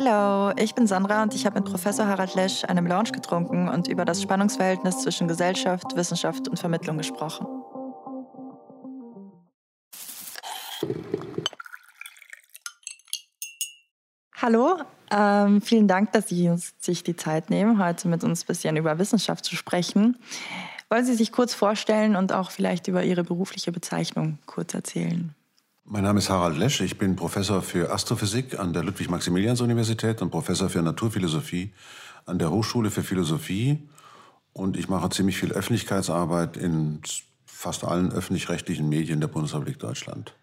Hallo, ich bin Sandra und ich habe mit Professor Harald Lesch einem Lounge getrunken und über das Spannungsverhältnis zwischen Gesellschaft, Wissenschaft und Vermittlung gesprochen. Hallo, ähm, vielen Dank, dass Sie sich die Zeit nehmen, heute mit uns ein bisschen über Wissenschaft zu sprechen. Wollen Sie sich kurz vorstellen und auch vielleicht über Ihre berufliche Bezeichnung kurz erzählen? Mein Name ist Harald Lesch. Ich bin Professor für Astrophysik an der Ludwig-Maximilians-Universität und Professor für Naturphilosophie an der Hochschule für Philosophie. Und ich mache ziemlich viel Öffentlichkeitsarbeit in fast allen öffentlich-rechtlichen Medien der Bundesrepublik Deutschland.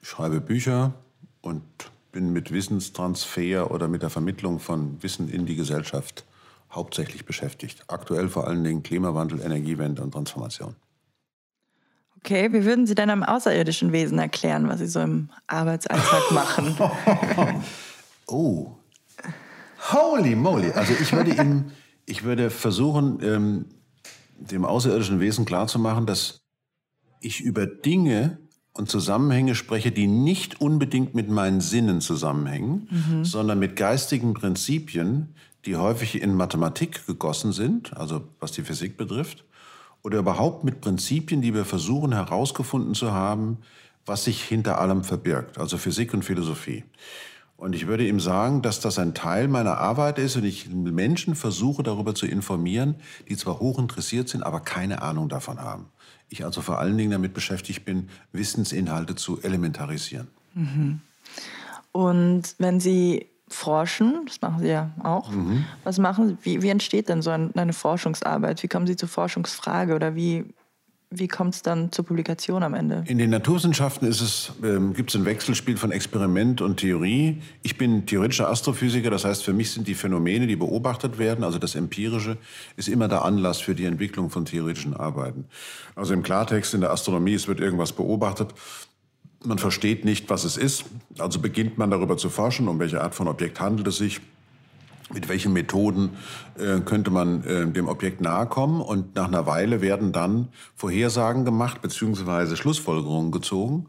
Ich schreibe Bücher und bin mit Wissenstransfer oder mit der Vermittlung von Wissen in die Gesellschaft hauptsächlich beschäftigt. Aktuell vor allen Dingen Klimawandel, Energiewende und Transformation. Okay, wie würden Sie denn einem außerirdischen Wesen erklären, was Sie so im Arbeitsalltag machen? oh, holy moly! Also ich würde ihm, ich würde versuchen, ähm, dem außerirdischen Wesen klarzumachen, dass ich über Dinge und Zusammenhänge spreche, die nicht unbedingt mit meinen Sinnen zusammenhängen, mhm. sondern mit geistigen Prinzipien, die häufig in Mathematik gegossen sind, also was die Physik betrifft, oder überhaupt mit Prinzipien, die wir versuchen herausgefunden zu haben, was sich hinter allem verbirgt, also Physik und Philosophie. Und ich würde ihm sagen, dass das ein Teil meiner Arbeit ist und ich Menschen versuche darüber zu informieren, die zwar hoch interessiert sind, aber keine Ahnung davon haben. Ich also vor allen Dingen damit beschäftigt bin, Wissensinhalte zu elementarisieren. Mhm. Und wenn Sie forschen, das machen Sie ja auch, mhm. was machen Sie, wie, wie entsteht denn so eine Forschungsarbeit? Wie kommen Sie zur Forschungsfrage oder wie, wie kommt es dann zur Publikation am Ende? In den Naturwissenschaften ist es, ähm, gibt es ein Wechselspiel von Experiment und Theorie. Ich bin theoretischer Astrophysiker, das heißt, für mich sind die Phänomene, die beobachtet werden, also das Empirische, ist immer der Anlass für die Entwicklung von theoretischen Arbeiten. Also im Klartext in der Astronomie, es wird irgendwas beobachtet, man versteht nicht, was es ist, also beginnt man darüber zu forschen, um welche Art von Objekt handelt es sich mit welchen Methoden äh, könnte man äh, dem Objekt nahe kommen. Und nach einer Weile werden dann Vorhersagen gemacht bzw. Schlussfolgerungen gezogen.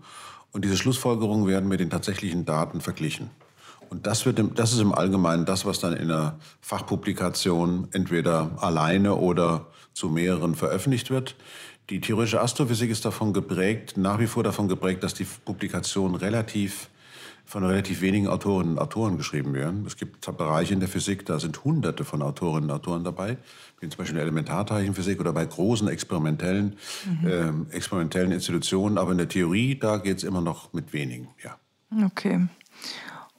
Und diese Schlussfolgerungen werden mit den tatsächlichen Daten verglichen. Und das, wird im, das ist im Allgemeinen das, was dann in einer Fachpublikation entweder alleine oder zu mehreren veröffentlicht wird. Die theoretische Astrophysik ist davon geprägt, nach wie vor davon geprägt, dass die Publikation relativ von relativ wenigen Autorinnen und Autoren geschrieben werden. Es gibt Bereiche in der Physik, da sind hunderte von Autorinnen und Autoren dabei, wie zum Beispiel in der Elementarteilchenphysik oder bei großen experimentellen, mhm. äh, experimentellen Institutionen. Aber in der Theorie, da geht es immer noch mit wenigen, ja. Okay.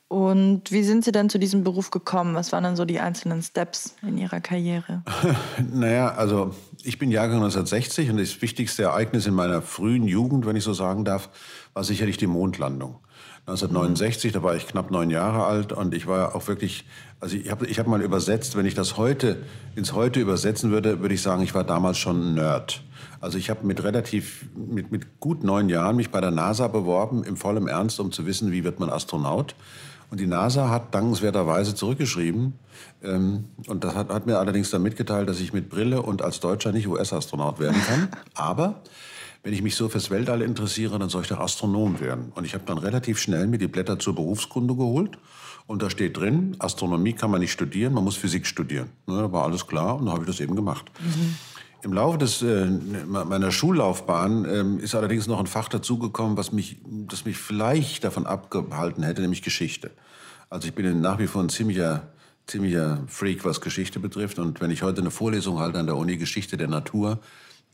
Und wie sind Sie denn zu diesem Beruf gekommen? Was waren dann so die einzelnen Steps in Ihrer Karriere? naja, also ich bin Jahrgang 1960 und das wichtigste Ereignis in meiner frühen Jugend, wenn ich so sagen darf, war sicherlich die Mondlandung. 1969, da war ich knapp neun Jahre alt und ich war auch wirklich, also ich habe ich hab mal übersetzt, wenn ich das heute ins Heute übersetzen würde, würde ich sagen, ich war damals schon ein Nerd. Also ich habe mit relativ, mit, mit gut neun Jahren mich bei der NASA beworben, im vollen Ernst, um zu wissen, wie wird man Astronaut. Und die NASA hat dankenswerterweise zurückgeschrieben. Ähm, und das hat, hat mir allerdings dann mitgeteilt, dass ich mit Brille und als Deutscher nicht US-Astronaut werden kann. Aber wenn ich mich so fürs Weltall interessiere, dann soll ich doch Astronom werden. Und ich habe dann relativ schnell mir die Blätter zur Berufskunde geholt. Und da steht drin, Astronomie kann man nicht studieren, man muss Physik studieren. Ne, da war alles klar und dann habe ich das eben gemacht. Mhm. Im Laufe des, äh, meiner Schullaufbahn äh, ist allerdings noch ein Fach dazugekommen, was mich, das mich vielleicht davon abgehalten hätte, nämlich Geschichte. Also ich bin nach wie vor ein ziemlicher, ziemlicher Freak, was Geschichte betrifft. Und wenn ich heute eine Vorlesung halte an der Uni Geschichte der Natur,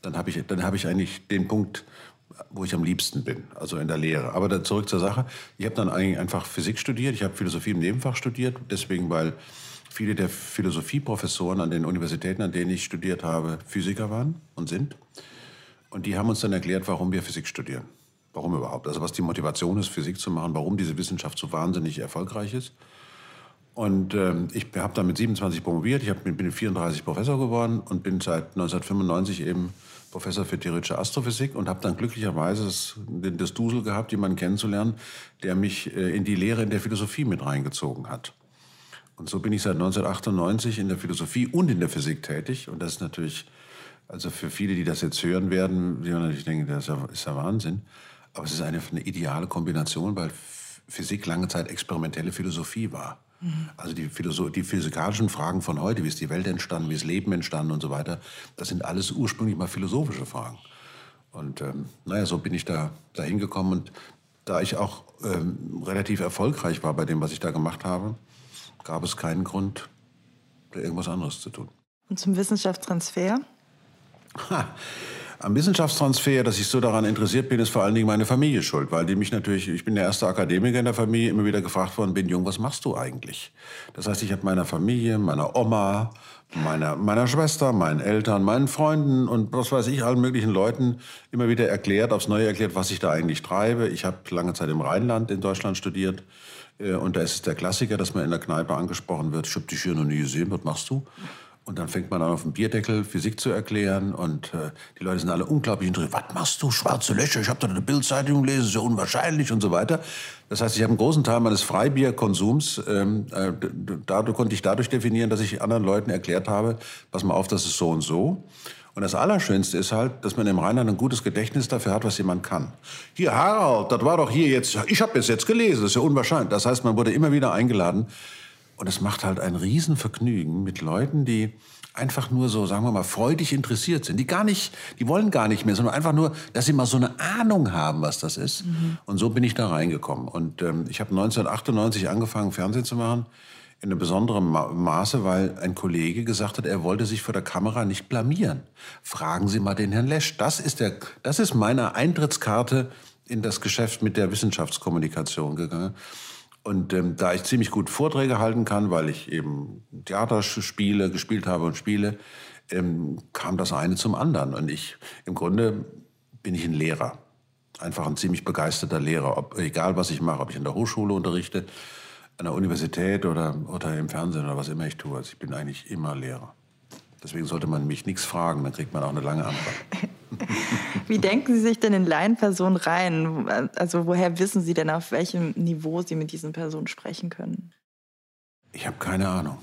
dann habe ich, dann hab ich eigentlich den Punkt, wo ich am liebsten bin, also in der Lehre. Aber dann zurück zur Sache. Ich habe dann eigentlich einfach Physik studiert. Ich habe Philosophie im Nebenfach studiert, deswegen, weil viele der Philosophieprofessoren an den Universitäten, an denen ich studiert habe, Physiker waren und sind. Und die haben uns dann erklärt, warum wir Physik studieren. Warum überhaupt? Also was die Motivation ist, Physik zu machen, warum diese Wissenschaft so wahnsinnig erfolgreich ist. Und ähm, ich habe dann mit 27 promoviert, ich hab, bin 34 Professor geworden und bin seit 1995 eben Professor für theoretische Astrophysik und habe dann glücklicherweise das, das Dusel gehabt, jemanden kennenzulernen, der mich äh, in die Lehre in der Philosophie mit reingezogen hat. Und so bin ich seit 1998 in der Philosophie und in der Physik tätig. Und das ist natürlich, also für viele, die das jetzt hören werden, die natürlich denken, das ist ja Wahnsinn. Aber es ist eine, eine ideale Kombination, weil Physik lange Zeit experimentelle Philosophie war. Also die, Philosoph die physikalischen Fragen von heute, wie ist die Welt entstanden, wie ist Leben entstanden und so weiter, das sind alles ursprünglich mal philosophische Fragen. Und ähm, naja, so bin ich da, da hingekommen. Und da ich auch ähm, relativ erfolgreich war bei dem, was ich da gemacht habe, gab es keinen Grund, da irgendwas anderes zu tun. Und zum Wissenschaftstransfer? Ha. Am Wissenschaftstransfer, dass ich so daran interessiert bin, ist vor allen Dingen meine Familie schuld, weil die mich natürlich, ich bin der erste Akademiker in der Familie, immer wieder gefragt worden bin, Jung, was machst du eigentlich? Das heißt, ich habe meiner Familie, meiner Oma, meiner, meiner Schwester, meinen Eltern, meinen Freunden und was weiß ich, allen möglichen Leuten immer wieder erklärt, aufs Neue erklärt, was ich da eigentlich treibe. Ich habe lange Zeit im Rheinland in Deutschland studiert. Äh, und da ist es der Klassiker, dass man in der Kneipe angesprochen wird, ich habe dich hier noch nie gesehen, was machst du? Und dann fängt man an, auf dem Bierdeckel Physik zu erklären. Und äh, die Leute sind alle unglaublich interessiert. Was machst du, schwarze Löcher? Ich habe da eine Bildzeitung gelesen, ja unwahrscheinlich und so weiter. Das heißt, ich habe einen großen Teil meines Freibierkonsums, ähm, äh, dadurch konnte ich dadurch definieren, dass ich anderen Leuten erklärt habe, pass mal auf, das ist so und so. Und das Allerschönste ist halt, dass man im Rheinland ein gutes Gedächtnis dafür hat, was jemand kann. Hier, Harald, das war doch hier jetzt, ich habe es jetzt gelesen, das ist ja unwahrscheinlich. Das heißt, man wurde immer wieder eingeladen, und es macht halt ein Riesenvergnügen mit Leuten, die einfach nur so, sagen wir mal, freudig interessiert sind. Die gar nicht, die wollen gar nicht mehr, sondern einfach nur, dass sie mal so eine Ahnung haben, was das ist. Mhm. Und so bin ich da reingekommen. Und ähm, ich habe 1998 angefangen, Fernsehen zu machen. In einem besonderen Ma Maße, weil ein Kollege gesagt hat, er wollte sich vor der Kamera nicht blamieren. Fragen Sie mal den Herrn Lesch. Das ist, der, das ist meine Eintrittskarte in das Geschäft mit der Wissenschaftskommunikation gegangen. Und ähm, da ich ziemlich gut Vorträge halten kann, weil ich eben Theater spiele, gespielt habe und spiele, ähm, kam das eine zum anderen. Und ich, im Grunde bin ich ein Lehrer. Einfach ein ziemlich begeisterter Lehrer. Ob, egal, was ich mache, ob ich in der Hochschule unterrichte, an der Universität oder, oder im Fernsehen oder was immer ich tue. Also ich bin eigentlich immer Lehrer. Deswegen sollte man mich nichts fragen, dann kriegt man auch eine lange Antwort. Wie denken Sie sich denn in Laienpersonen rein? Also woher wissen Sie denn, auf welchem Niveau Sie mit diesen Personen sprechen können? Ich habe keine Ahnung.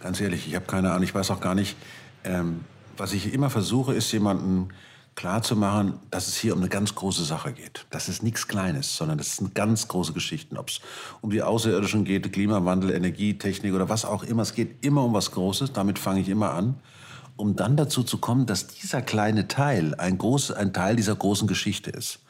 Ganz ehrlich, ich habe keine Ahnung. Ich weiß auch gar nicht. Ähm, was ich immer versuche, ist jemanden klarzumachen, dass es hier um eine ganz große Sache geht. Das ist nichts Kleines, sondern das sind ganz große Geschichten. Ob es um die Außerirdischen geht, Klimawandel, Energietechnik oder was auch immer. Es geht immer um was Großes. Damit fange ich immer an um dann dazu zu kommen, dass dieser kleine Teil ein, groß, ein Teil dieser großen Geschichte ist.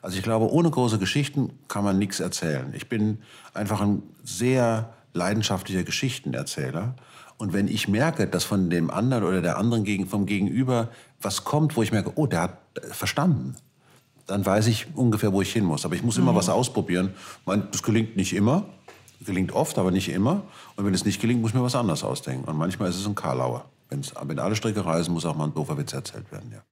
Also ich glaube, ohne große Geschichten kann man nichts erzählen. Ich bin einfach ein sehr leidenschaftlicher Geschichtenerzähler. Und wenn ich merke, dass von dem anderen oder der anderen vom Gegenüber was kommt, wo ich merke, oh, der hat verstanden, dann weiß ich ungefähr, wo ich hin muss. Aber ich muss immer mhm. was ausprobieren. Das gelingt nicht immer, gelingt oft, aber nicht immer. Und wenn es nicht gelingt, muss ich mir was anderes ausdenken. Und manchmal ist es ein Karlauer. Wenn's, wenn alle Stricke reisen, muss auch mal ein doofer Witz erzählt werden, ja.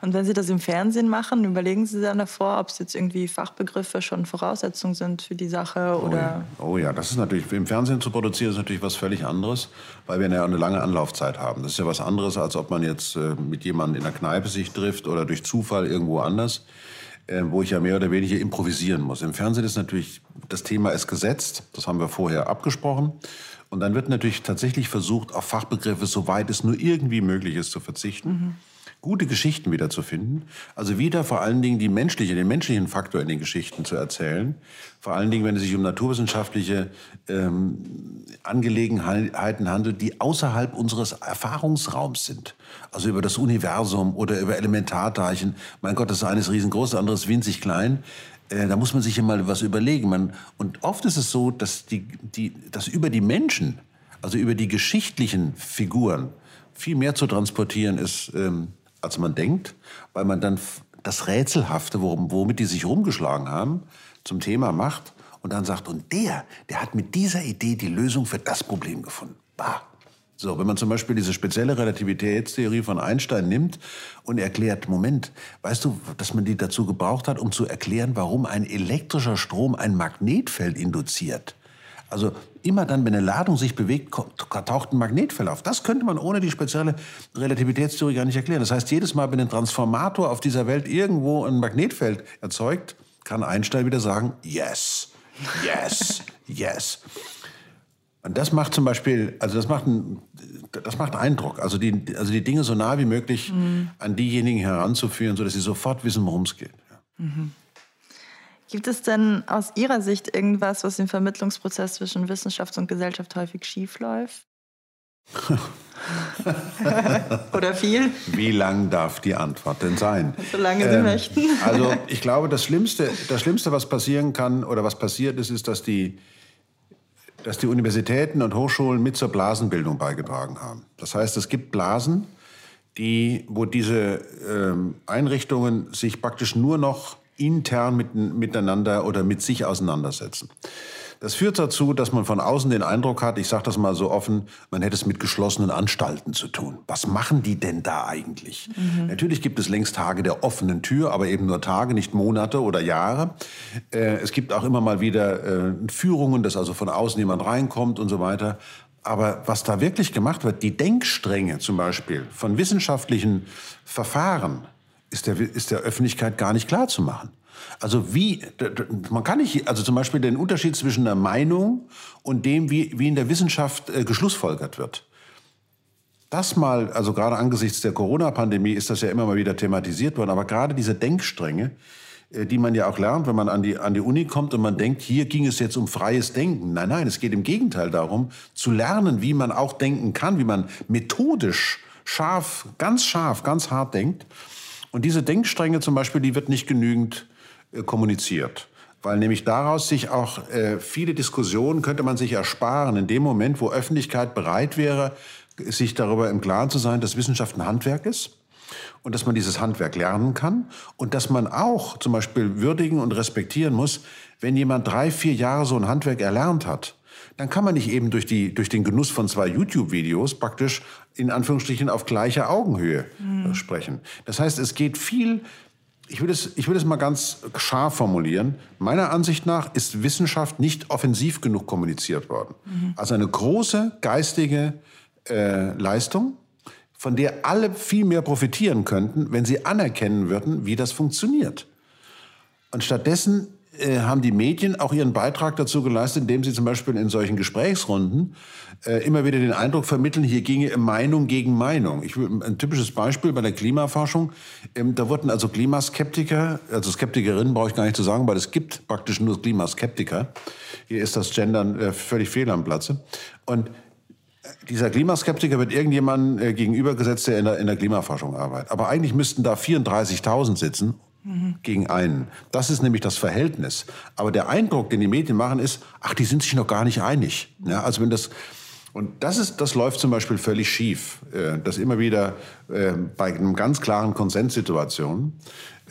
Und wenn Sie das im Fernsehen machen, überlegen Sie dann davor, ob es jetzt irgendwie Fachbegriffe schon Voraussetzungen sind für die Sache oh, oder? Ja. Oh ja, das ist natürlich, im Fernsehen zu produzieren ist natürlich was völlig anderes, weil wir ja eine lange Anlaufzeit haben. Das ist ja was anderes, als ob man jetzt äh, mit jemandem in der Kneipe sich trifft oder durch Zufall irgendwo anders. Äh, wo ich ja mehr oder weniger improvisieren muss. Im Fernsehen ist natürlich, das Thema ist gesetzt, das haben wir vorher abgesprochen. Und dann wird natürlich tatsächlich versucht, auf Fachbegriffe, soweit es nur irgendwie möglich ist, zu verzichten. Mhm. Gute Geschichten wiederzufinden. Also wieder vor allen Dingen die menschliche, den menschlichen Faktor in den Geschichten zu erzählen. Vor allen Dingen, wenn es sich um naturwissenschaftliche ähm, Angelegenheiten handelt, die außerhalb unseres Erfahrungsraums sind. Also über das Universum oder über Elementarteilchen. Mein Gott, das eine ist riesengroß, das andere ist winzig klein. Äh, da muss man sich immer was überlegen. Man, und oft ist es so, dass, die, die, dass über die Menschen, also über die geschichtlichen Figuren, viel mehr zu transportieren ist, ähm, als man denkt, weil man dann das Rätselhafte, womit die sich rumgeschlagen haben, zum Thema macht und dann sagt, und der, der hat mit dieser Idee die Lösung für das Problem gefunden. Bah. So, wenn man zum Beispiel diese spezielle Relativitätstheorie von Einstein nimmt und erklärt, Moment, weißt du, dass man die dazu gebraucht hat, um zu erklären, warum ein elektrischer Strom ein Magnetfeld induziert. Also immer dann, wenn eine Ladung sich bewegt, taucht ein Magnetfeld auf. Das könnte man ohne die spezielle Relativitätstheorie gar nicht erklären. Das heißt, jedes Mal, wenn ein Transformator auf dieser Welt irgendwo ein Magnetfeld erzeugt, kann Einstein wieder sagen, yes, yes, yes. Und das macht zum Beispiel, also das macht, ein, das macht Eindruck. Also die, also die Dinge so nah wie möglich mhm. an diejenigen heranzuführen, sodass sie sofort wissen, worum es geht. Mhm. Gibt es denn aus Ihrer Sicht irgendwas, was im Vermittlungsprozess zwischen Wissenschaft und Gesellschaft häufig schiefläuft? Oder viel? Wie lang darf die Antwort denn sein? Solange Sie ähm, möchten. also ich glaube, das Schlimmste, das Schlimmste, was passieren kann oder was passiert ist, ist, dass die, dass die Universitäten und Hochschulen mit zur Blasenbildung beigetragen haben. Das heißt, es gibt Blasen, die, wo diese ähm, Einrichtungen sich praktisch nur noch intern mit, miteinander oder mit sich auseinandersetzen. Das führt dazu, dass man von außen den Eindruck hat, ich sage das mal so offen, man hätte es mit geschlossenen Anstalten zu tun. Was machen die denn da eigentlich? Mhm. Natürlich gibt es längst Tage der offenen Tür, aber eben nur Tage, nicht Monate oder Jahre. Äh, es gibt auch immer mal wieder äh, Führungen, dass also von außen jemand reinkommt und so weiter. Aber was da wirklich gemacht wird, die Denkstränge zum Beispiel von wissenschaftlichen Verfahren, ist der, ist der Öffentlichkeit gar nicht klar zu machen. Also wie, man kann nicht, also zum Beispiel den Unterschied zwischen der Meinung und dem, wie, wie in der Wissenschaft äh, geschlussfolgert wird. Das mal, also gerade angesichts der Corona-Pandemie ist das ja immer mal wieder thematisiert worden, aber gerade diese Denkstränge, äh, die man ja auch lernt, wenn man an die, an die Uni kommt und man denkt, hier ging es jetzt um freies Denken. Nein, nein, es geht im Gegenteil darum, zu lernen, wie man auch denken kann, wie man methodisch scharf, ganz scharf, ganz hart denkt. Und diese Denkstränge zum Beispiel, die wird nicht genügend äh, kommuniziert. Weil nämlich daraus sich auch äh, viele Diskussionen könnte man sich ersparen in dem Moment, wo Öffentlichkeit bereit wäre, sich darüber im Klaren zu sein, dass Wissenschaft ein Handwerk ist und dass man dieses Handwerk lernen kann und dass man auch zum Beispiel würdigen und respektieren muss, wenn jemand drei, vier Jahre so ein Handwerk erlernt hat, dann kann man nicht eben durch, die, durch den Genuss von zwei YouTube-Videos praktisch in Anführungsstrichen auf gleicher Augenhöhe mhm. sprechen. Das heißt, es geht viel ich will, es, ich will es mal ganz scharf formulieren. Meiner Ansicht nach ist Wissenschaft nicht offensiv genug kommuniziert worden. Mhm. Also eine große geistige äh, Leistung, von der alle viel mehr profitieren könnten, wenn sie anerkennen würden, wie das funktioniert. Und stattdessen äh, haben die Medien auch ihren Beitrag dazu geleistet, indem sie zum Beispiel in solchen Gesprächsrunden äh, immer wieder den Eindruck vermitteln, hier ginge Meinung gegen Meinung. Ich, ein typisches Beispiel bei der Klimaforschung, ähm, da wurden also Klimaskeptiker, also Skeptikerinnen brauche ich gar nicht zu sagen, weil es gibt praktisch nur Klimaskeptiker. Hier ist das Gendern äh, völlig fehl am Platze. Und dieser Klimaskeptiker wird irgendjemandem äh, gegenübergesetzt, der in der, in der Klimaforschung arbeitet. Aber eigentlich müssten da 34.000 sitzen gegen einen. Das ist nämlich das Verhältnis. Aber der Eindruck, den die Medien machen, ist, ach, die sind sich noch gar nicht einig. Ja, also wenn das und das, ist, das läuft zum Beispiel völlig schief, äh, dass immer wieder äh, bei einem ganz klaren Konsenssituation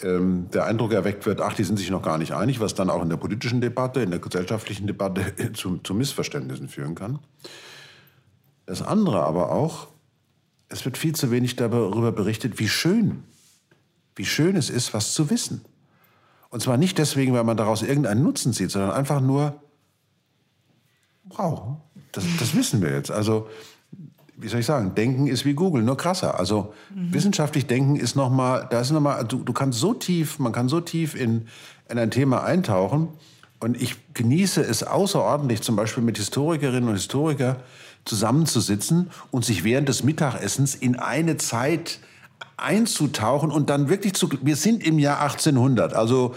ähm, der Eindruck erweckt wird, ach, die sind sich noch gar nicht einig, was dann auch in der politischen Debatte, in der gesellschaftlichen Debatte zu, zu Missverständnissen führen kann. Das andere aber auch, es wird viel zu wenig darüber berichtet, wie schön wie schön es ist, was zu wissen. Und zwar nicht deswegen, weil man daraus irgendeinen Nutzen zieht, sondern einfach nur, wow, das, das wissen wir jetzt. Also, wie soll ich sagen, Denken ist wie Google, nur krasser. Also mhm. wissenschaftlich Denken ist nochmal, da ist nochmal, du, du kannst so tief, man kann so tief in, in ein Thema eintauchen. Und ich genieße es außerordentlich, zum Beispiel mit Historikerinnen und Historikern zusammenzusitzen und sich während des Mittagessens in eine Zeit einzutauchen und dann wirklich zu. Wir sind im Jahr 1800, also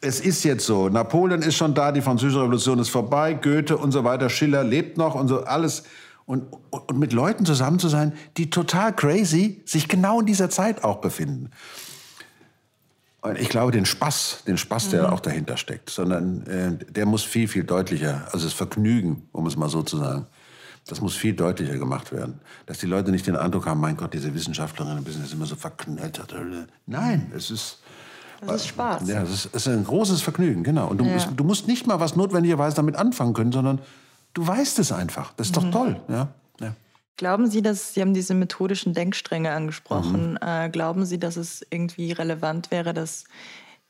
es ist jetzt so. Napoleon ist schon da, die Französische Revolution ist vorbei, Goethe und so weiter, Schiller lebt noch und so alles. Und, und mit Leuten zusammen zu sein, die total crazy sich genau in dieser Zeit auch befinden. Und ich glaube, den Spaß, den Spaß, der mhm. auch dahinter steckt, sondern äh, der muss viel, viel deutlicher, also das Vergnügen, um es mal so zu sagen, das muss viel deutlicher gemacht werden. Dass die Leute nicht den Eindruck haben, mein Gott, diese Wissenschaftlerinnen sind jetzt immer so verknöttert. Nein, es ist... Das ist Spaß. Ja, es ist, es ist ein großes Vergnügen, genau. Und du, ja. du, musst nicht mal was notwendigerweise damit anfangen können, sondern du weißt es einfach. Das ist mhm. doch toll. Ja? ja? Glauben Sie, dass Sie haben diese methodischen Denkstränge angesprochen? Mhm. Äh, glauben Sie, dass es irgendwie relevant wäre, dass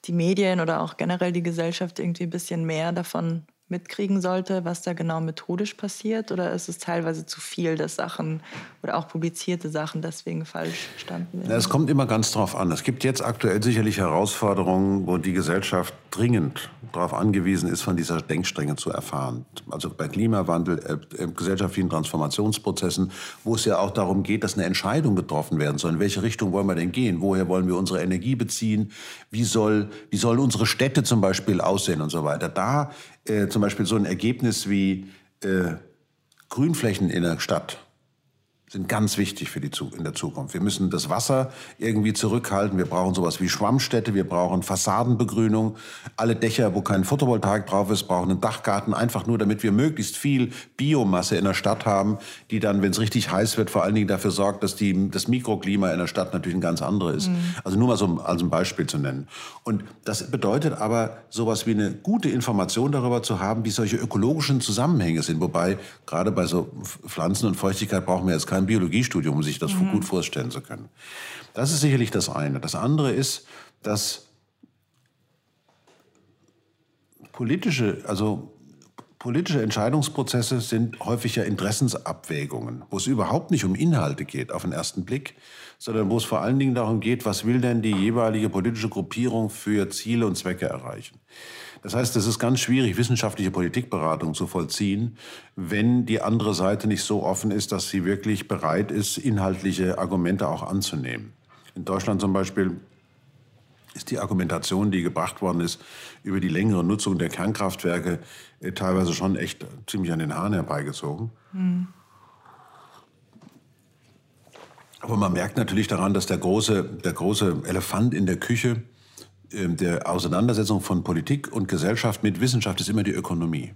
die Medien oder auch generell die Gesellschaft irgendwie ein bisschen mehr davon mitkriegen sollte, was da genau methodisch passiert? Oder ist es teilweise zu viel, dass Sachen oder auch publizierte Sachen deswegen falsch standen werden? Es kommt immer ganz drauf an. Es gibt jetzt aktuell sicherlich Herausforderungen, wo die Gesellschaft dringend darauf angewiesen ist, von dieser Denkstrenge zu erfahren. Also bei Klimawandel, äh, äh, gesellschaftlichen Transformationsprozessen, wo es ja auch darum geht, dass eine Entscheidung getroffen werden soll. In welche Richtung wollen wir denn gehen? Woher wollen wir unsere Energie beziehen? Wie, soll, wie sollen unsere Städte zum Beispiel aussehen und so weiter? Da äh, zum Beispiel so ein Ergebnis wie äh, Grünflächen in der Stadt sind ganz wichtig für die in der Zukunft. Wir müssen das Wasser irgendwie zurückhalten. Wir brauchen sowas wie Schwammstätte. Wir brauchen Fassadenbegrünung. Alle Dächer, wo kein Photovoltaik drauf ist, brauchen einen Dachgarten. Einfach nur, damit wir möglichst viel Biomasse in der Stadt haben, die dann, wenn es richtig heiß wird, vor allen Dingen dafür sorgt, dass die, das Mikroklima in der Stadt natürlich ein ganz anderes ist. Mhm. Also nur mal so als ein Beispiel zu nennen. Und das bedeutet aber, sowas wie eine gute Information darüber zu haben, wie solche ökologischen Zusammenhänge sind. Wobei, gerade bei so Pflanzen und Feuchtigkeit brauchen wir jetzt kein ein Biologiestudium, um sich das mhm. gut vorstellen zu können. Das ist sicherlich das eine. Das andere ist, dass politische, also politische Entscheidungsprozesse sind häufig ja Interessensabwägungen, wo es überhaupt nicht um Inhalte geht auf den ersten Blick, sondern wo es vor allen Dingen darum geht, was will denn die jeweilige politische Gruppierung für Ziele und Zwecke erreichen. Das heißt, es ist ganz schwierig, wissenschaftliche Politikberatung zu vollziehen, wenn die andere Seite nicht so offen ist, dass sie wirklich bereit ist, inhaltliche Argumente auch anzunehmen. In Deutschland zum Beispiel ist die Argumentation, die gebracht worden ist, über die längere Nutzung der Kernkraftwerke äh, teilweise schon echt ziemlich an den Haaren herbeigezogen. Mhm. Aber man merkt natürlich daran, dass der große, der große Elefant in der Küche ähm, der Auseinandersetzung von Politik und Gesellschaft mit Wissenschaft ist immer die Ökonomie.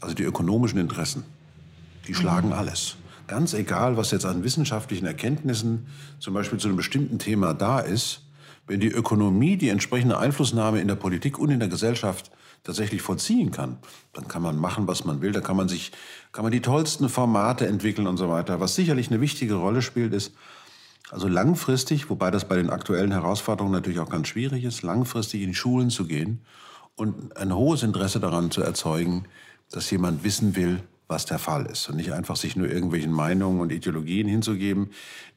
Also die ökonomischen Interessen. Die schlagen mhm. alles. Ganz egal, was jetzt an wissenschaftlichen Erkenntnissen zum Beispiel zu einem bestimmten Thema da ist, wenn die Ökonomie die entsprechende Einflussnahme in der Politik und in der Gesellschaft tatsächlich vollziehen kann, dann kann man machen, was man will. Da kann man sich, kann man die tollsten Formate entwickeln und so weiter. Was sicherlich eine wichtige Rolle spielt, ist, also langfristig, wobei das bei den aktuellen Herausforderungen natürlich auch ganz schwierig ist, langfristig in Schulen zu gehen und ein hohes Interesse daran zu erzeugen, dass jemand wissen will, was der Fall ist und nicht einfach sich nur irgendwelchen Meinungen und Ideologien hinzugeben,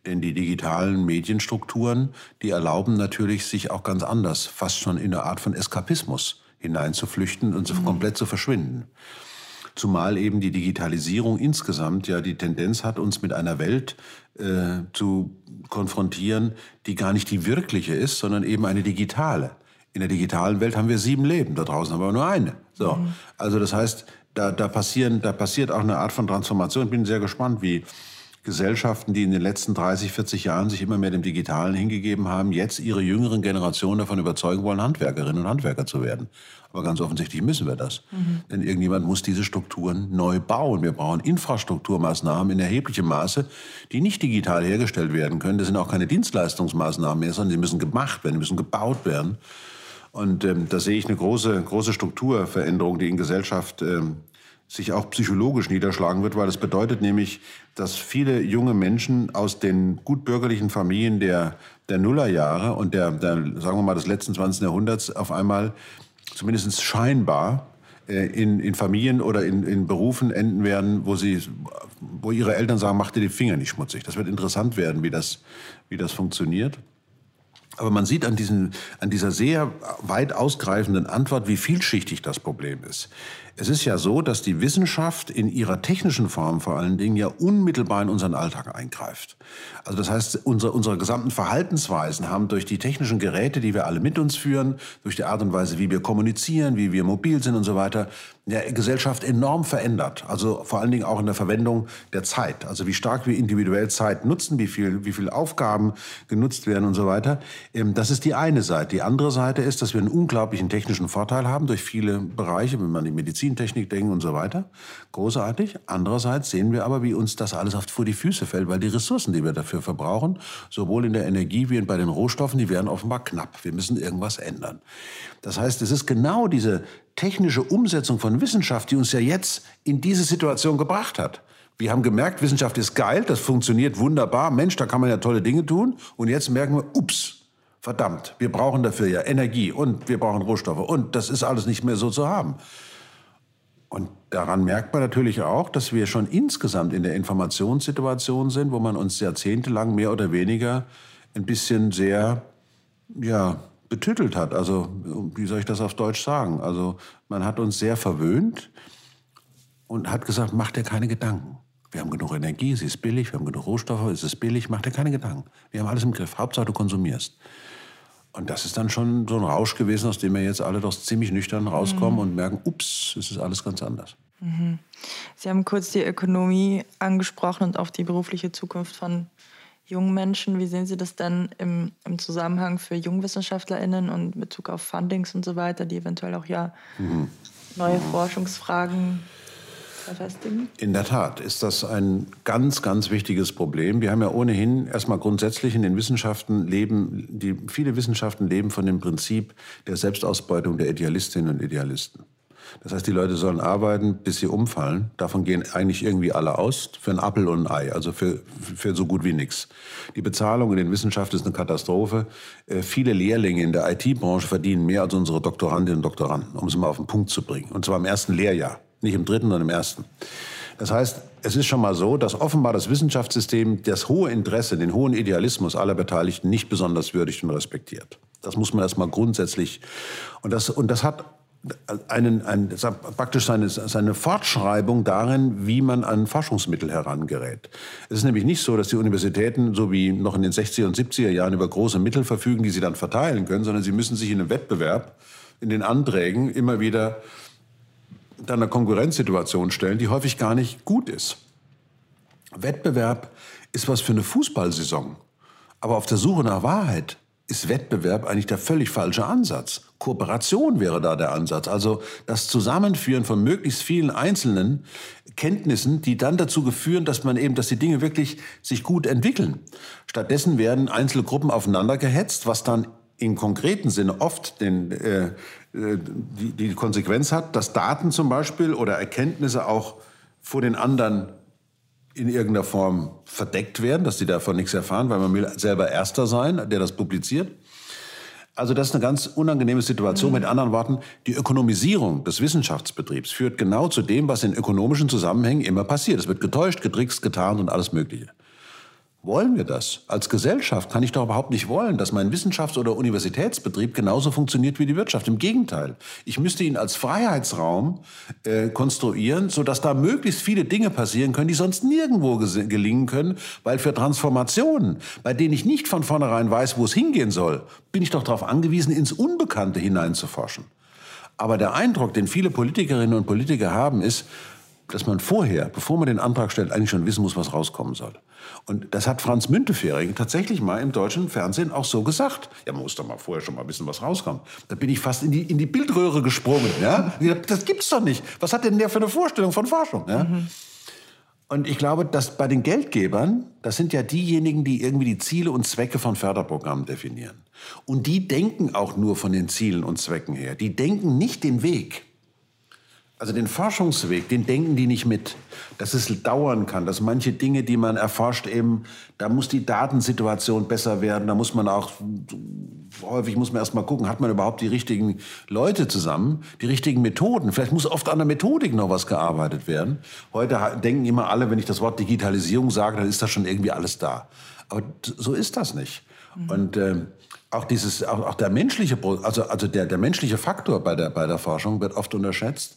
denn die digitalen Medienstrukturen, die erlauben natürlich, sich auch ganz anders, fast schon in eine Art von Eskapismus hineinzuflüchten und mhm. komplett zu verschwinden. Zumal eben die Digitalisierung insgesamt ja die Tendenz hat, uns mit einer Welt äh, zu konfrontieren, die gar nicht die wirkliche ist, sondern eben eine digitale. In der digitalen Welt haben wir sieben Leben, da draußen haben wir nur eine. So, mhm. also das heißt, da, da, passieren, da passiert auch eine Art von Transformation. Ich bin sehr gespannt, wie Gesellschaften, die in den letzten 30, 40 Jahren sich immer mehr dem Digitalen hingegeben haben, jetzt ihre jüngeren Generationen davon überzeugen wollen, Handwerkerinnen und Handwerker zu werden. Aber ganz offensichtlich müssen wir das. Mhm. Denn irgendjemand muss diese Strukturen neu bauen. Wir brauchen Infrastrukturmaßnahmen in erheblichem Maße, die nicht digital hergestellt werden können. Das sind auch keine Dienstleistungsmaßnahmen mehr, sondern sie müssen gemacht werden, sie müssen gebaut werden. Und ähm, da sehe ich eine große, große Strukturveränderung, die in Gesellschaft ähm, sich auch psychologisch niederschlagen wird, weil das bedeutet nämlich, dass viele junge Menschen aus den gutbürgerlichen Familien der, der Nullerjahre und der, der, sagen wir mal, des letzten 20. Jahrhunderts auf einmal zumindest scheinbar äh, in, in Familien oder in, in Berufen enden werden, wo, sie, wo ihre Eltern sagen, mach dir die Finger nicht schmutzig. Das wird interessant werden, wie das, wie das funktioniert. Aber man sieht an, diesen, an dieser sehr weit ausgreifenden Antwort, wie vielschichtig das Problem ist. Es ist ja so, dass die Wissenschaft in ihrer technischen Form vor allen Dingen ja unmittelbar in unseren Alltag eingreift. Also das heißt, unsere, unsere gesamten Verhaltensweisen haben durch die technischen Geräte, die wir alle mit uns führen, durch die Art und Weise, wie wir kommunizieren, wie wir mobil sind und so weiter, der Gesellschaft enorm verändert. Also vor allen Dingen auch in der Verwendung der Zeit. Also wie stark wir individuell Zeit nutzen, wie viel, wie viel Aufgaben genutzt werden und so weiter. Ähm, das ist die eine Seite. Die andere Seite ist, dass wir einen unglaublichen technischen Vorteil haben durch viele Bereiche, wenn man die Medizin Medizintechnik denken und so weiter. Großartig. Andererseits sehen wir aber, wie uns das alles oft vor die Füße fällt, weil die Ressourcen, die wir dafür verbrauchen, sowohl in der Energie wie bei den Rohstoffen, die werden offenbar knapp. Wir müssen irgendwas ändern. Das heißt, es ist genau diese technische Umsetzung von Wissenschaft, die uns ja jetzt in diese Situation gebracht hat. Wir haben gemerkt, Wissenschaft ist geil, das funktioniert wunderbar. Mensch, da kann man ja tolle Dinge tun. Und jetzt merken wir, ups, verdammt, wir brauchen dafür ja Energie und wir brauchen Rohstoffe und das ist alles nicht mehr so zu haben. Und daran merkt man natürlich auch, dass wir schon insgesamt in der Informationssituation sind, wo man uns jahrzehntelang mehr oder weniger ein bisschen sehr, ja, betüttelt hat. Also, wie soll ich das auf Deutsch sagen? Also, man hat uns sehr verwöhnt und hat gesagt, mach dir keine Gedanken. Wir haben genug Energie, sie ist billig, wir haben genug Rohstoffe, es ist billig, mach dir keine Gedanken. Wir haben alles im Griff. Hauptsache, du konsumierst. Und das ist dann schon so ein Rausch gewesen, aus dem wir jetzt alle doch ziemlich nüchtern rauskommen mhm. und merken, ups, es ist alles ganz anders. Mhm. Sie haben kurz die Ökonomie angesprochen und auch die berufliche Zukunft von jungen Menschen. Wie sehen Sie das denn im, im Zusammenhang für JungwissenschaftlerInnen und in Bezug auf Fundings und so weiter, die eventuell auch ja mhm. neue Forschungsfragen verfestigen? In der Tat ist das ein ganz, ganz wichtiges Problem. Wir haben ja ohnehin erstmal grundsätzlich in den Wissenschaften leben, die, viele Wissenschaften leben von dem Prinzip der Selbstausbeutung der Idealistinnen und Idealisten. Das heißt, die Leute sollen arbeiten, bis sie umfallen. Davon gehen eigentlich irgendwie alle aus. Für ein Apfel und ein Ei, also für, für so gut wie nichts. Die Bezahlung in den Wissenschaften ist eine Katastrophe. Äh, viele Lehrlinge in der IT-Branche verdienen mehr als unsere Doktorandinnen und Doktoranden, um es mal auf den Punkt zu bringen. Und zwar im ersten Lehrjahr. Nicht im dritten, sondern im ersten. Das heißt, es ist schon mal so, dass offenbar das Wissenschaftssystem das hohe Interesse, den hohen Idealismus aller Beteiligten nicht besonders würdigt und respektiert. Das muss man erstmal grundsätzlich. Und das, und das hat einen, ein, praktisch seine, seine Fortschreibung darin, wie man an Forschungsmittel herangerät. Es ist nämlich nicht so, dass die Universitäten so wie noch in den 60er und 70er Jahren über große Mittel verfügen, die sie dann verteilen können, sondern sie müssen sich in einem Wettbewerb, in den Anträgen immer wieder dann eine Konkurrenzsituation stellen, die häufig gar nicht gut ist. Wettbewerb ist was für eine Fußballsaison. Aber auf der Suche nach Wahrheit ist Wettbewerb eigentlich der völlig falsche Ansatz. Kooperation wäre da der Ansatz. Also das Zusammenführen von möglichst vielen einzelnen Kenntnissen, die dann dazu führen, dass man eben, dass die Dinge wirklich sich gut entwickeln. Stattdessen werden einzelne Gruppen aufeinander gehetzt, was dann im konkreten Sinne oft den, äh, äh, die, die Konsequenz hat, dass Daten zum Beispiel oder Erkenntnisse auch vor den anderen in irgendeiner Form verdeckt werden, dass die davon nichts erfahren, weil man will selber Erster sein, der das publiziert. Also das ist eine ganz unangenehme Situation. Mhm. Mit anderen Worten, die Ökonomisierung des Wissenschaftsbetriebs führt genau zu dem, was in ökonomischen Zusammenhängen immer passiert. Es wird getäuscht, getrickst, getarnt und alles Mögliche. Wollen wir das? Als Gesellschaft kann ich doch überhaupt nicht wollen, dass mein Wissenschafts- oder Universitätsbetrieb genauso funktioniert wie die Wirtschaft. Im Gegenteil. Ich müsste ihn als Freiheitsraum äh, konstruieren, sodass da möglichst viele Dinge passieren können, die sonst nirgendwo gelingen können, weil für Transformationen, bei denen ich nicht von vornherein weiß, wo es hingehen soll, bin ich doch darauf angewiesen, ins Unbekannte hineinzuforschen. Aber der Eindruck, den viele Politikerinnen und Politiker haben, ist, dass man vorher, bevor man den Antrag stellt, eigentlich schon wissen muss, was rauskommen soll. Und das hat Franz Müntefering tatsächlich mal im deutschen Fernsehen auch so gesagt. Ja, man muss doch mal vorher schon mal wissen, was rauskommt. Da bin ich fast in die, in die Bildröhre gesprungen. Ja? Das gibt's doch nicht. Was hat denn der für eine Vorstellung von Forschung? Ja? Mhm. Und ich glaube, dass bei den Geldgebern, das sind ja diejenigen, die irgendwie die Ziele und Zwecke von Förderprogrammen definieren. Und die denken auch nur von den Zielen und Zwecken her. Die denken nicht den Weg. Also den Forschungsweg, den denken die nicht mit, dass es dauern kann, dass manche Dinge, die man erforscht, eben, da muss die Datensituation besser werden, da muss man auch, häufig muss man erst mal gucken, hat man überhaupt die richtigen Leute zusammen, die richtigen Methoden. Vielleicht muss oft an der Methodik noch was gearbeitet werden. Heute denken immer alle, wenn ich das Wort Digitalisierung sage, dann ist das schon irgendwie alles da. Aber so ist das nicht. Mhm. Und äh, auch dieses, auch, auch der menschliche, also, also der, der menschliche Faktor bei der, bei der Forschung wird oft unterschätzt.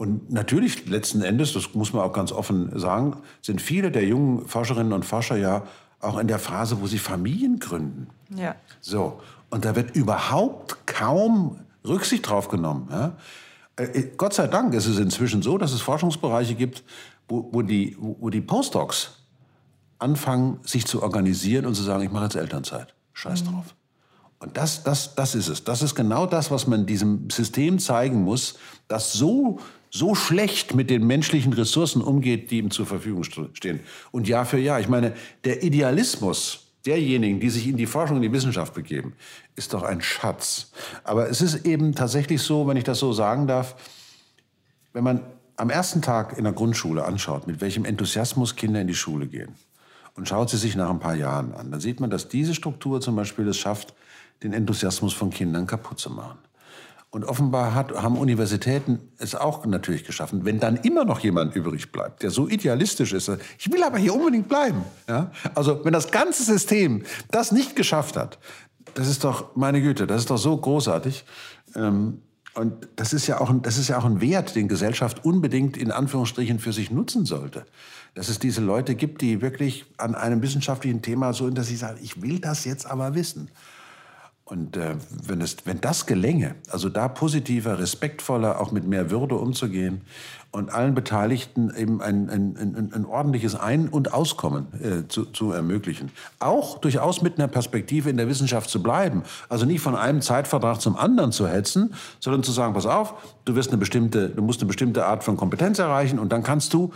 Und natürlich, letzten Endes, das muss man auch ganz offen sagen, sind viele der jungen Forscherinnen und Forscher ja auch in der Phase, wo sie Familien gründen. Ja. So. Und da wird überhaupt kaum Rücksicht drauf genommen. Ja? Äh, Gott sei Dank ist es inzwischen so, dass es Forschungsbereiche gibt, wo, wo, die, wo die Postdocs anfangen, sich zu organisieren und zu sagen, ich mache jetzt Elternzeit. Scheiß mhm. drauf. Und das, das, das ist es. Das ist genau das, was man diesem System zeigen muss, das so so schlecht mit den menschlichen Ressourcen umgeht, die ihm zur Verfügung stehen. Und Jahr für Jahr. Ich meine, der Idealismus derjenigen, die sich in die Forschung, in die Wissenschaft begeben, ist doch ein Schatz. Aber es ist eben tatsächlich so, wenn ich das so sagen darf, wenn man am ersten Tag in der Grundschule anschaut, mit welchem Enthusiasmus Kinder in die Schule gehen und schaut sie sich nach ein paar Jahren an, dann sieht man, dass diese Struktur zum Beispiel es schafft, den Enthusiasmus von Kindern kaputt zu machen. Und offenbar hat, haben Universitäten es auch natürlich geschaffen. Wenn dann immer noch jemand übrig bleibt, der so idealistisch ist, ich will aber hier unbedingt bleiben. Ja? Also wenn das ganze System das nicht geschafft hat, das ist doch, meine Güte, das ist doch so großartig. Ähm, und das ist, ja auch ein, das ist ja auch ein Wert, den Gesellschaft unbedingt in Anführungsstrichen für sich nutzen sollte. Dass es diese Leute gibt, die wirklich an einem wissenschaftlichen Thema so, dass sie sagen, ich will das jetzt aber wissen. Und äh, wenn, es, wenn das gelänge, also da positiver, respektvoller, auch mit mehr Würde umzugehen und allen Beteiligten eben ein, ein, ein, ein ordentliches Ein- und Auskommen äh, zu, zu ermöglichen. Auch durchaus mit einer Perspektive in der Wissenschaft zu bleiben. Also nicht von einem Zeitvertrag zum anderen zu hetzen, sondern zu sagen, pass auf, du, wirst eine bestimmte, du musst eine bestimmte Art von Kompetenz erreichen und dann kannst du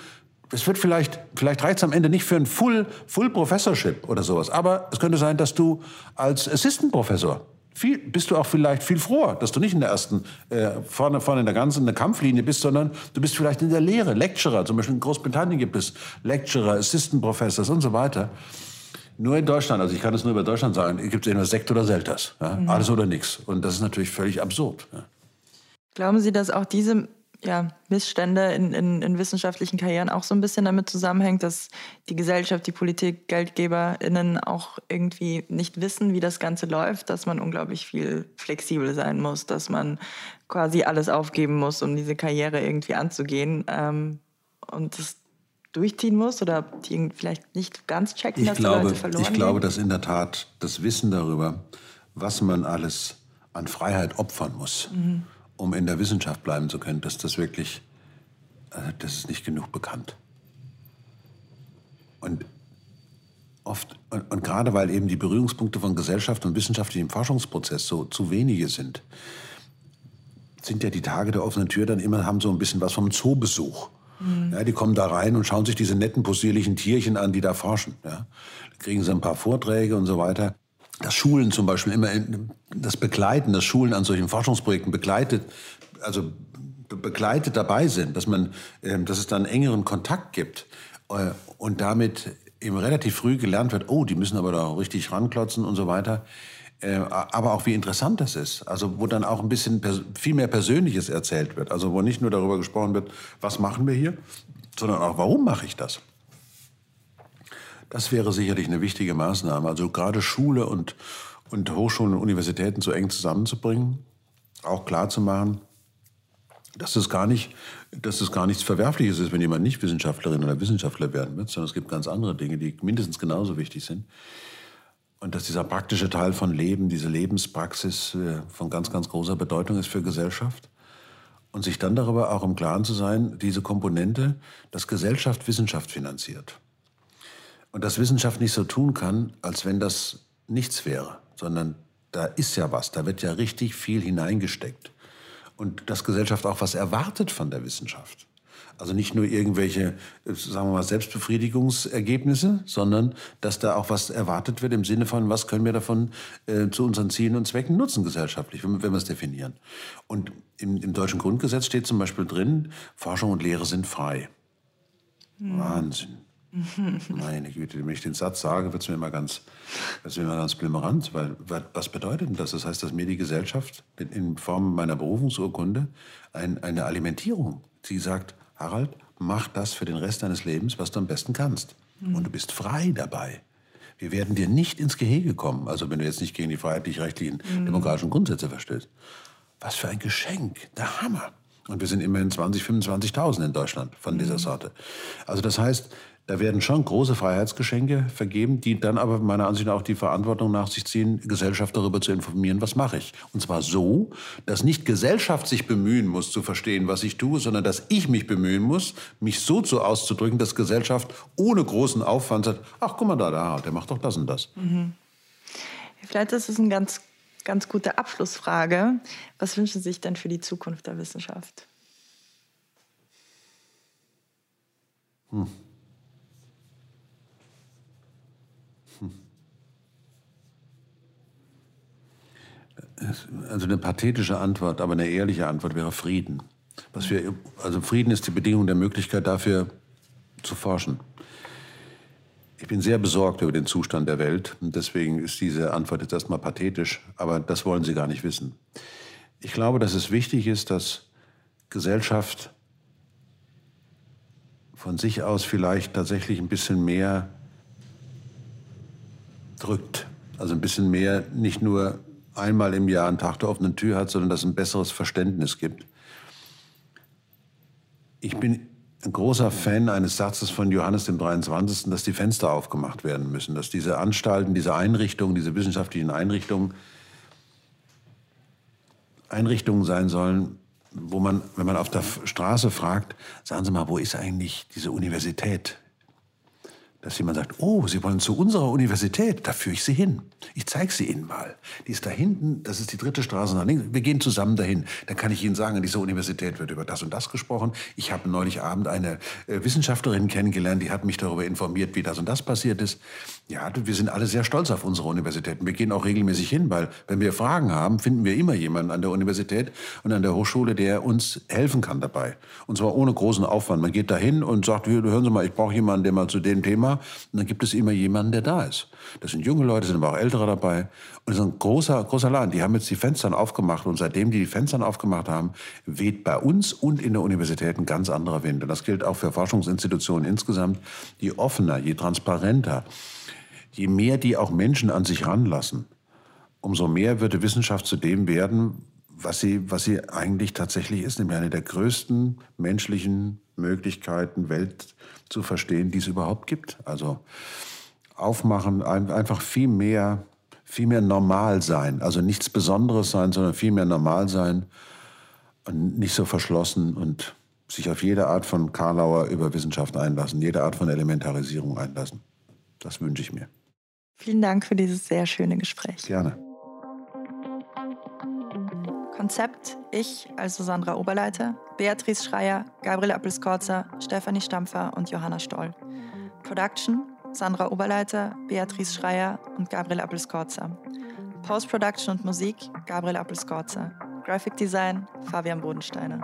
es wird vielleicht, vielleicht reicht es am Ende nicht für ein Full, Full Professorship oder sowas, aber es könnte sein, dass du als Assistant Professor viel, bist du auch vielleicht viel froher, dass du nicht in der ersten, äh, vorne, vorne in der ganzen in der Kampflinie bist, sondern du bist vielleicht in der Lehre, Lecturer, zum Beispiel in Großbritannien gibt es Lecturer, Assistant Professors und so weiter. Nur in Deutschland, also ich kann es nur über Deutschland sagen, gibt es entweder Sekt oder Selters. Ja? Mhm. Alles oder nichts. Und das ist natürlich völlig absurd. Ja? Glauben Sie, dass auch diese ja, Missstände in, in, in, wissenschaftlichen Karrieren auch so ein bisschen damit zusammenhängt, dass die Gesellschaft, die Politik, GeldgeberInnen auch irgendwie nicht wissen, wie das Ganze läuft, dass man unglaublich viel flexibel sein muss, dass man quasi alles aufgeben muss, um diese Karriere irgendwie anzugehen ähm, und das durchziehen muss oder die vielleicht nicht ganz checken, ich dass glaube, die Leute verloren Ich glaube, gehen? dass in der Tat das Wissen darüber, was man alles an Freiheit opfern muss, mhm um in der Wissenschaft bleiben zu können, dass das wirklich, äh, das ist nicht genug bekannt. Und oft, und, und, gerade weil eben die Berührungspunkte von Gesellschaft und wissenschaftlichem Forschungsprozess so zu wenige sind, sind ja die Tage der offenen Tür dann immer, haben so ein bisschen was vom Zoobesuch. Mhm. Ja, die kommen da rein und schauen sich diese netten, possierlichen Tierchen an, die da forschen. Ja. Da kriegen sie ein paar Vorträge und so weiter dass Schulen zum Beispiel immer das Begleiten, dass Schulen an solchen Forschungsprojekten begleitet, also begleitet dabei sind, dass man, ähm, dass es dann engeren Kontakt gibt äh, und damit eben relativ früh gelernt wird, oh, die müssen aber da richtig ranklotzen und so weiter. Äh, aber auch wie interessant das ist. Also wo dann auch ein bisschen viel mehr Persönliches erzählt wird. Also wo nicht nur darüber gesprochen wird, was machen wir hier, sondern auch, warum mache ich das? Das wäre sicherlich eine wichtige Maßnahme. Also gerade Schule und, und Hochschulen und Universitäten so eng zusammenzubringen, auch klar zu machen, dass es gar nicht, dass es gar nichts Verwerfliches ist, wenn jemand nicht Wissenschaftlerin oder Wissenschaftler werden wird, sondern es gibt ganz andere Dinge, die mindestens genauso wichtig sind. Und dass dieser praktische Teil von Leben, diese Lebenspraxis äh, von ganz, ganz großer Bedeutung ist für Gesellschaft. Und sich dann darüber auch im Klaren zu sein, diese Komponente, dass Gesellschaft Wissenschaft finanziert. Und dass Wissenschaft nicht so tun kann, als wenn das nichts wäre, sondern da ist ja was, da wird ja richtig viel hineingesteckt. Und dass Gesellschaft auch was erwartet von der Wissenschaft. Also nicht nur irgendwelche, sagen wir mal, Selbstbefriedigungsergebnisse, sondern dass da auch was erwartet wird im Sinne von, was können wir davon äh, zu unseren Zielen und Zwecken nutzen gesellschaftlich, wenn, wenn wir es definieren. Und im, im, deutschen Grundgesetz steht zum Beispiel drin, Forschung und Lehre sind frei. Mhm. Wahnsinn. Meine Güte, wenn ich den Satz sage, wird es mir immer ganz, wird's mir immer ganz blimmerant, weil was bedeutet denn das? Das heißt, dass mir die Gesellschaft in Form meiner Berufungsurkunde ein, eine Alimentierung, sie sagt, Harald, mach das für den Rest deines Lebens, was du am besten kannst. Mhm. Und du bist frei dabei. Wir werden dir nicht ins Gehege kommen, also wenn du jetzt nicht gegen die freiheitlich-rechtlichen mhm. demokratischen Grundsätze verstößt. Was für ein Geschenk, der Hammer. Und wir sind immerhin 20, 25.000 in Deutschland von dieser mhm. Sorte. Also das heißt, da werden schon große Freiheitsgeschenke vergeben, die dann aber meiner Ansicht nach auch die Verantwortung nach sich ziehen, Gesellschaft darüber zu informieren, was mache ich. Und zwar so, dass nicht Gesellschaft sich bemühen muss zu verstehen, was ich tue, sondern dass ich mich bemühen muss, mich so zu auszudrücken, dass Gesellschaft ohne großen Aufwand sagt, ach guck mal da, da, der macht doch das und das. Mhm. Vielleicht ist es eine ganz, ganz gute Abschlussfrage. Was wünschen Sie sich denn für die Zukunft der Wissenschaft? Hm. Also eine pathetische Antwort, aber eine ehrliche Antwort wäre Frieden. Was wir, also Frieden ist die Bedingung der Möglichkeit dafür zu forschen. Ich bin sehr besorgt über den Zustand der Welt und deswegen ist diese Antwort jetzt erstmal pathetisch, aber das wollen Sie gar nicht wissen. ich glaube, dass es wichtig ist, dass Gesellschaft von sich aus vielleicht tatsächlich ein bisschen mehr drückt. Also ein bisschen mehr nicht nur einmal im Jahr einen Tag der offenen Tür hat, sondern dass es ein besseres Verständnis gibt. Ich bin ein großer Fan eines Satzes von Johannes dem 23., dass die Fenster aufgemacht werden müssen, dass diese Anstalten, diese Einrichtungen, diese wissenschaftlichen Einrichtungen Einrichtungen sein sollen, wo man, wenn man auf der Straße fragt, sagen Sie mal, wo ist eigentlich diese Universität? Dass jemand sagt, oh, Sie wollen zu unserer Universität, da führe ich Sie hin. Ich zeige sie Ihnen mal. Die ist da hinten, das ist die dritte Straße nach links. Wir gehen zusammen dahin. Dann kann ich Ihnen sagen, an dieser Universität wird über das und das gesprochen. Ich habe neulich Abend eine äh, Wissenschaftlerin kennengelernt, die hat mich darüber informiert, wie das und das passiert ist. Ja, wir sind alle sehr stolz auf unsere Universitäten. Wir gehen auch regelmäßig hin, weil wenn wir Fragen haben, finden wir immer jemanden an der Universität und an der Hochschule, der uns helfen kann dabei. Und zwar ohne großen Aufwand. Man geht dahin und sagt, hören Sie mal, ich brauche jemanden, der mal zu dem Thema. Und dann gibt es immer jemanden, der da ist. Das sind junge Leute, sind aber auch ältere dabei. Und es ist ein großer, großer Laden. Die haben jetzt die Fenster aufgemacht. Und seitdem die die Fenster aufgemacht haben, weht bei uns und in der Universität ein ganz anderer Wind. Und das gilt auch für Forschungsinstitutionen insgesamt. Je offener, je transparenter, je mehr die auch Menschen an sich ranlassen, umso mehr würde Wissenschaft zu dem werden, was sie, was sie eigentlich tatsächlich ist, nämlich eine der größten menschlichen Möglichkeiten, Welt zu verstehen, die es überhaupt gibt. Also aufmachen, einfach viel mehr, viel mehr normal sein. Also nichts Besonderes sein, sondern viel mehr normal sein und nicht so verschlossen und sich auf jede Art von Karlauer über Wissenschaft einlassen, jede Art von Elementarisierung einlassen. Das wünsche ich mir. Vielen Dank für dieses sehr schöne Gespräch. Gerne. Konzept ich, also Sandra Oberleiter, Beatrice Schreier, Gabriel Appelskorzer, Stefanie Stampfer und Johanna Stoll. Production Sandra Oberleiter, Beatrice Schreier und Gabriel Appelskorzer. Post-Production und Musik Gabriel Appelskorzer. Graphic Design Fabian Bodensteiner.